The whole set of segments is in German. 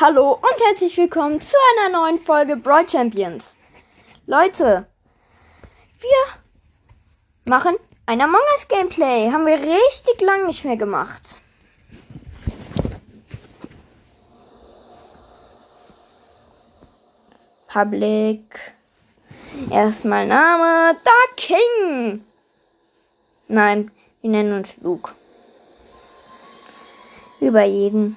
Hallo und herzlich willkommen zu einer neuen Folge Brawl Champions. Leute, wir machen ein Among Us Gameplay. Haben wir richtig lang nicht mehr gemacht. Public. Erstmal Name. Da King. Nein, wir nennen uns Luke. Über jeden.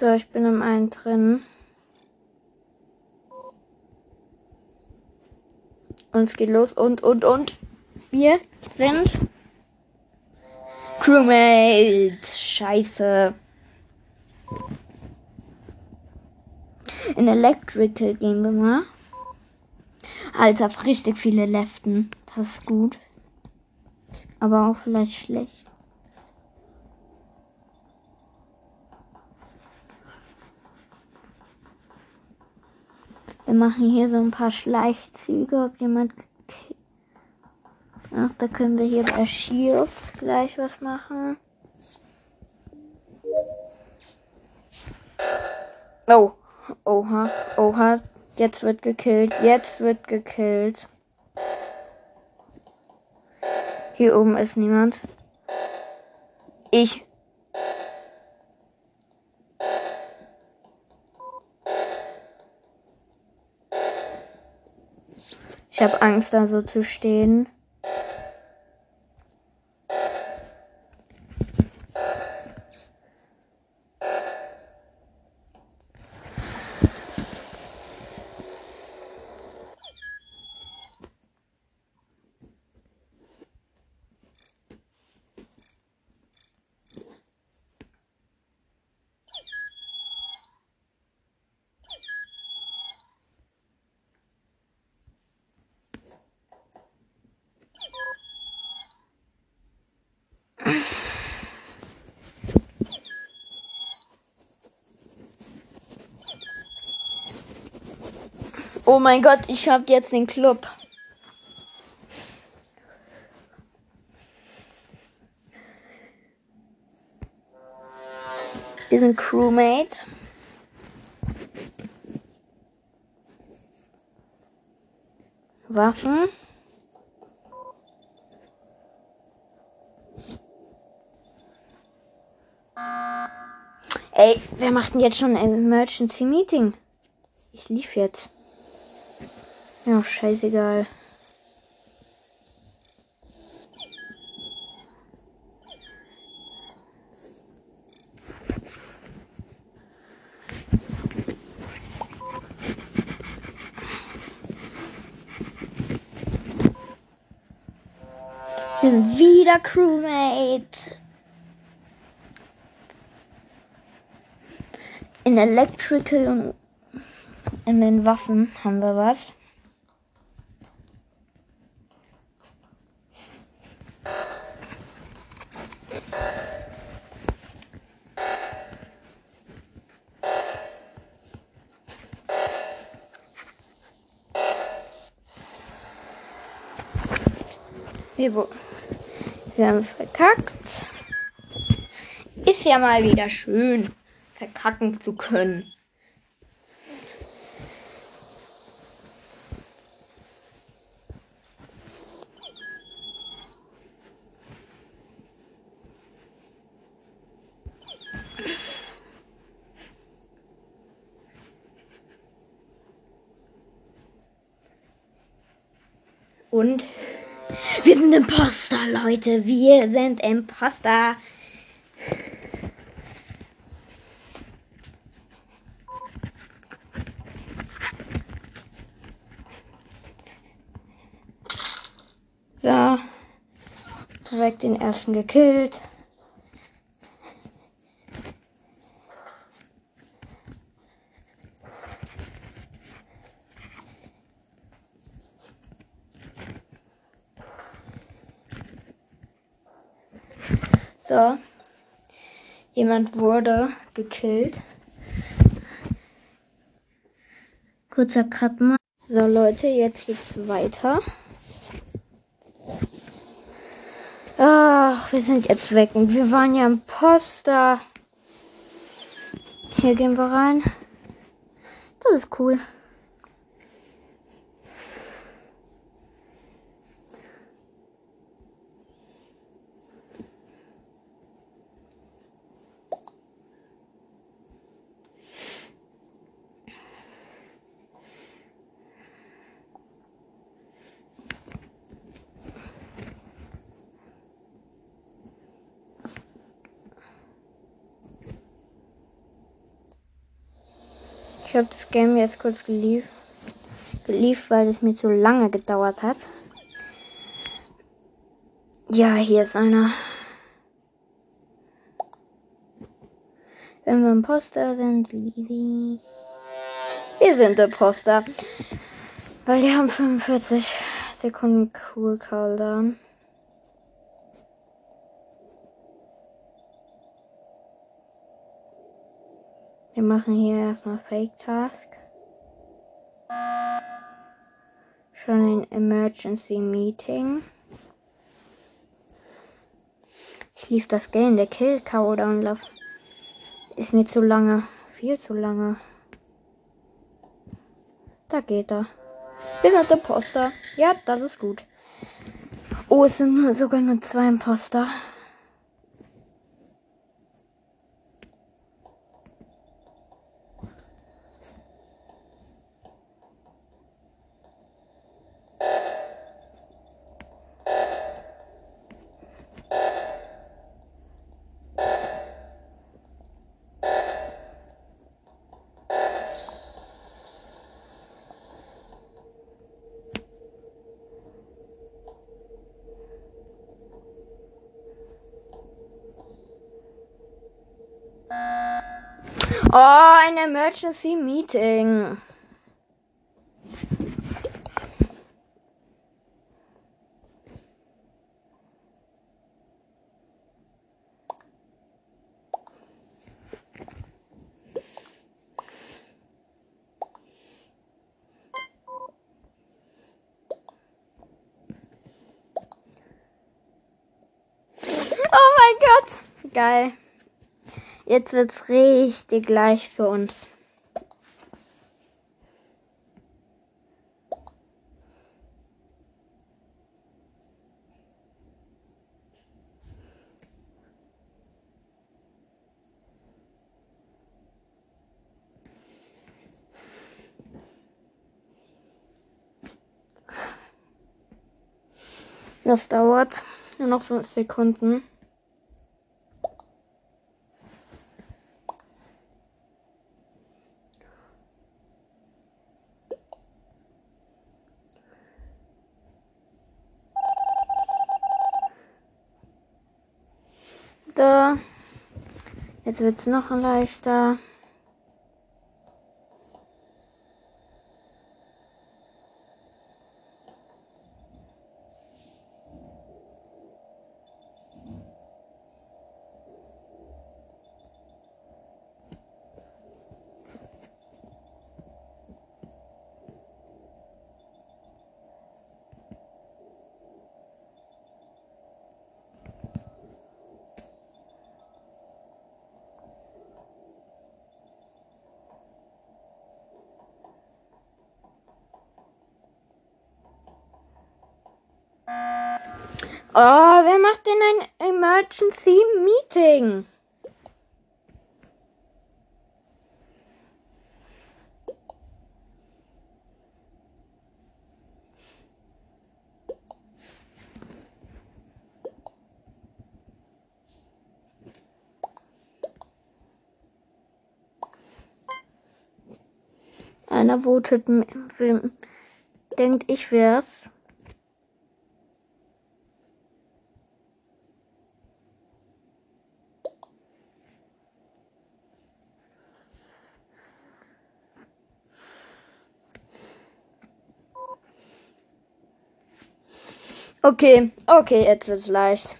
So, ich bin im einen drin. Und es geht los und, und, und. Wir sind Crewmates. Scheiße. In Electrical gehen wir mal. Alter, richtig viele Leften. Das ist gut. Aber auch vielleicht schlecht. Wir machen hier so ein paar Schleichzüge, ob jemand. Ach, da können wir hier bei Shields gleich was machen. Oh, oha, oha. Jetzt wird gekillt, jetzt wird gekillt. Hier oben ist niemand. Ich habe Angst, da so zu stehen. Oh mein Gott, ich hab jetzt den Club. Wir sind Crewmate. Waffen. Ey, wer macht denn jetzt schon ein Emergency Meeting? Ich lief jetzt. Ja, scheißegal. Wir wieder Crewmate. In Electrical und in den Waffen haben wir was. Wir, wir haben verkackt. Ist ja mal wieder schön, verkacken zu können. Und wir sind Imposter, Leute. Wir sind Imposter. So. Direkt den ersten gekillt. So. Jemand wurde gekillt. Kurzer Cut mal. So Leute, jetzt geht's weiter. Ach, wir sind jetzt weg und wir waren ja im Poster. Hier gehen wir rein. Das ist cool. Ich habe das Game jetzt kurz gelief, gelief, weil es mir zu lange gedauert hat. Ja, hier ist einer. Wenn wir im Poster sind, Livi. Wir sind im Poster. Weil die haben 45 Sekunden Cool Cooldown. Wir machen hier erstmal Fake Task. Schon ein Emergency Meeting. Ich lief das Game, der Kill Countdown Love. Ist mir zu lange. Viel zu lange. Da geht er. Sind der Poster. Ja, das ist gut. Oh, es sind sogar nur zwei Imposter. Oh, ein Emergency Meeting. Oh mein Gott. Geil. Jetzt wird's richtig leicht für uns. Das dauert nur noch fünf Sekunden. Da. Jetzt wird es noch leichter. Oh, wer macht denn Emergency Meeting? Einer votet, denkt ich wär's. Okay, okay, jetzt wird's leicht.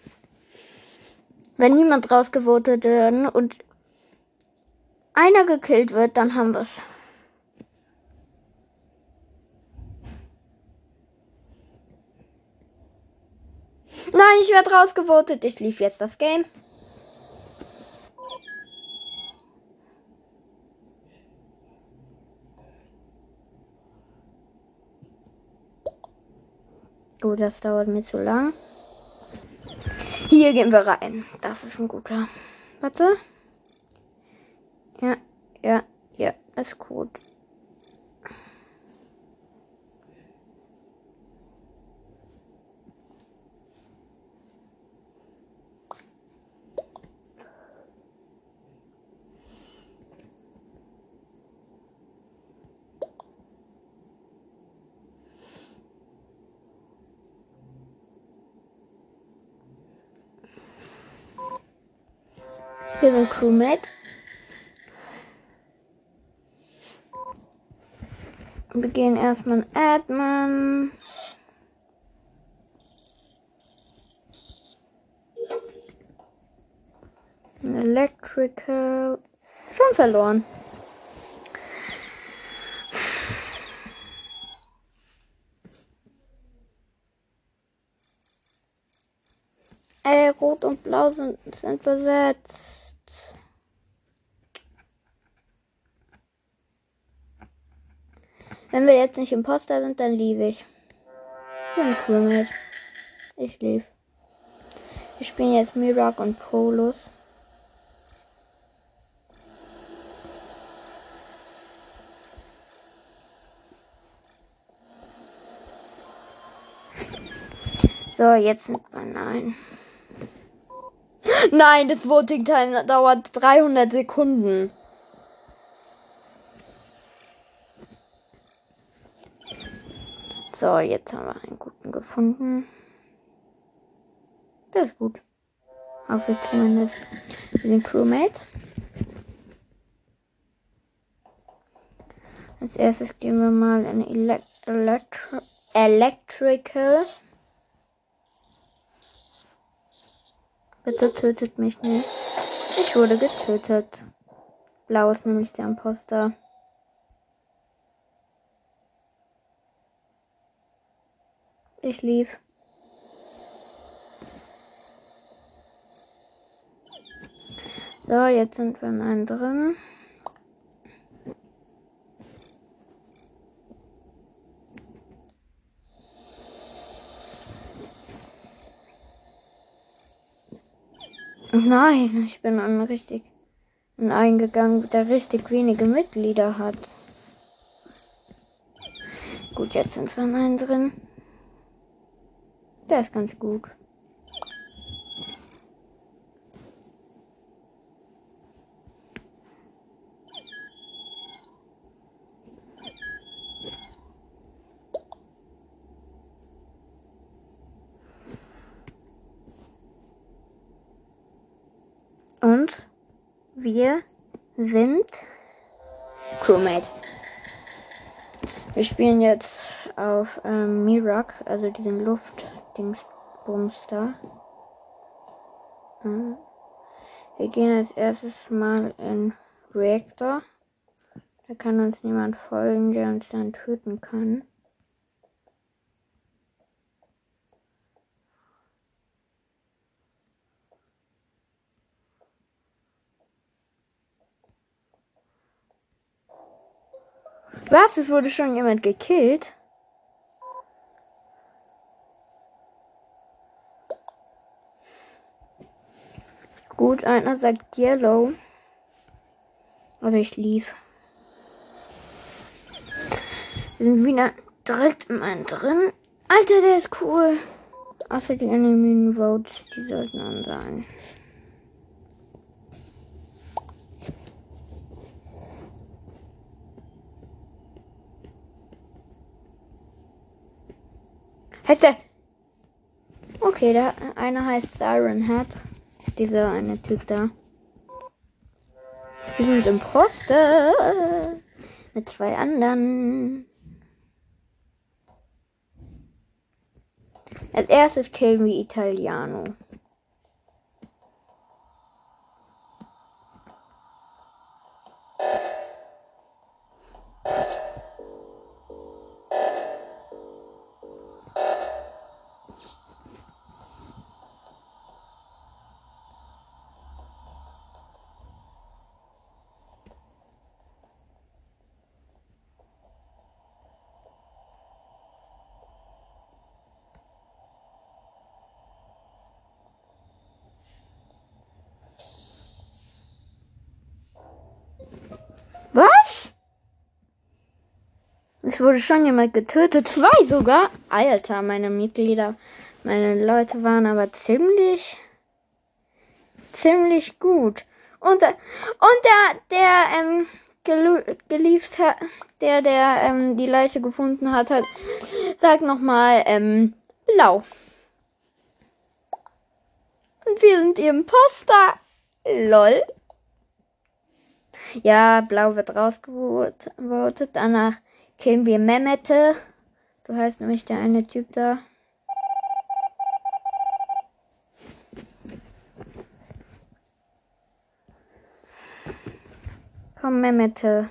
Wenn niemand rausgevotet werden und einer gekillt wird, dann haben wir's. Nein, ich werde rausgevotet. Ich lief jetzt das Game. Gut, das dauert mir zu lang. Hier gehen wir rein. Das ist ein guter. Warte. Ja, ja, ja, ist gut. Hier sind Crewmate. Wir gehen erstmal in Admin. Electrical. Schon verloren. Äh, Rot und Blau sind, sind besetzt. Wenn wir jetzt nicht Imposter sind, dann liebe ich. Ich bin Crewmate. Ich lief. Wir spielen jetzt Mirak und Polus. So, jetzt sind wir nein. Nein, das Voting Time dauert 300 Sekunden. So, jetzt haben wir einen guten gefunden. Der ist gut. Hoffe ich zumindest. Wir sind Crewmate. Als erstes gehen wir mal in Elect Electri Electrical. Bitte tötet mich nicht. Ich wurde getötet. Blau ist nämlich der Imposter. Ich lief. So, jetzt sind wir in einem drin. Nein, ich bin an richtig eingegangen, der richtig wenige Mitglieder hat. Gut, jetzt sind wir in einem drin. Der ist ganz gut. Und wir sind Crewmate. Wir spielen jetzt auf ähm, Mirak, also diesen Luft. Dingsbums da. Hm. Wir gehen als erstes mal in Reactor. Da kann uns niemand folgen, der uns dann töten kann. Was? Es wurde schon jemand gekillt? Gut, einer sagt Yellow. Also ich lief. Wir sind wieder direkt im einen drin. Alter, der ist cool. Außer die Enemy Votes, die sollten an sein. Heißt der? Okay, der eine heißt Siren Head dieser eine Typ da. Wir sind Imposter. Mit zwei anderen. Als erstes killen wir Italiano. Was? Es wurde schon jemand getötet. Zwei sogar. Alter, meine Mitglieder, meine Leute waren aber ziemlich, ziemlich gut. Und, äh, und der, der, ähm, gelieft hat, der, der, ähm, die Leiche gefunden hat, hat, sagt nochmal, ähm, blau. Und wir sind die Imposter. Lol. Ja, blau wird rausgevotet. Danach killen wir Mehmete. Du heißt nämlich der eine Typ da. Komm, Mehmete.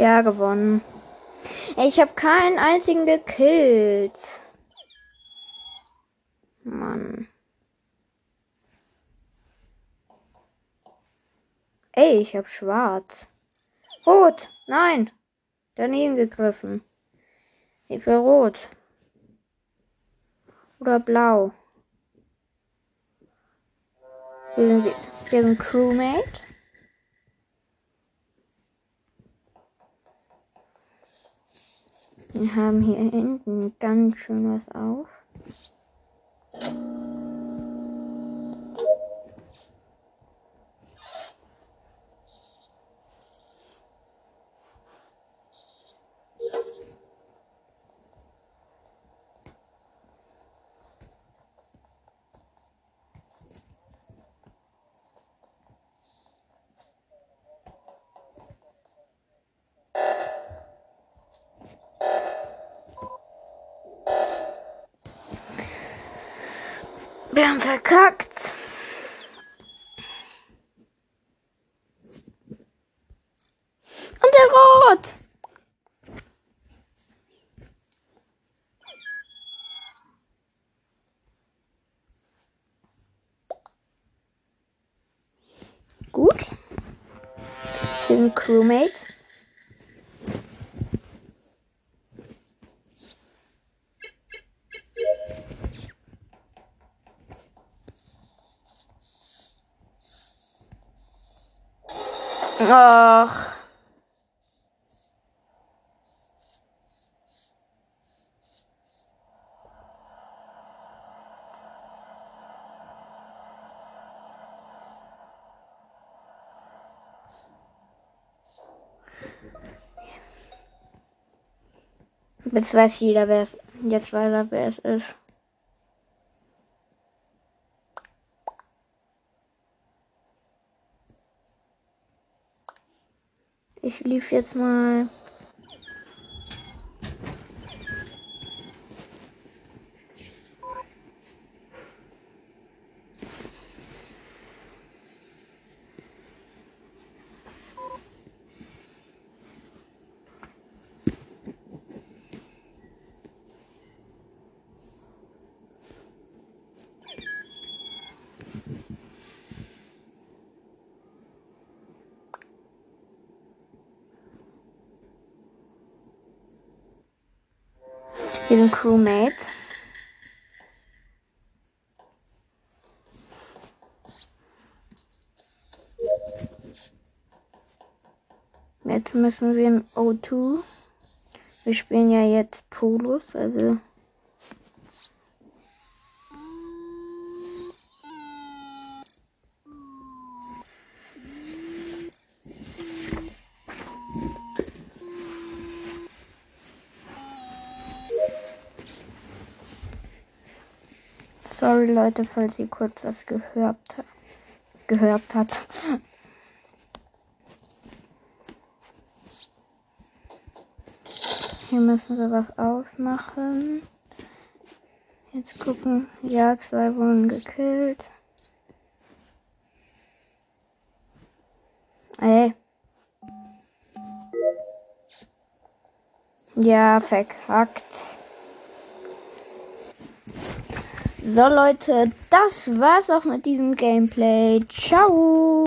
Ja, gewonnen. Ich habe keinen einzigen gekillt. Mann. Ey, ich hab schwarz. Rot. Nein. Daneben gegriffen. Ich will rot. Oder blau. Wir sind, wir sind Crewmate. Wir haben hier hinten ganz schön was auf. Wir haben verkackt. Und der Rot. Gut. Sind Crewmate. Ach. Jetzt weiß jeder, wer es. Jetzt weiß er, wer es ist. Ich lief jetzt mal. Den Crewmate. Jetzt müssen wir im O2. Wir spielen ja jetzt Polus, also Sorry Leute, falls ihr kurz was gehört, gehört hat. Hier müssen wir was aufmachen. Jetzt gucken. Ja, zwei wurden gekillt. Ey. Ja, verkackt. So Leute, das war's auch mit diesem Gameplay. Ciao.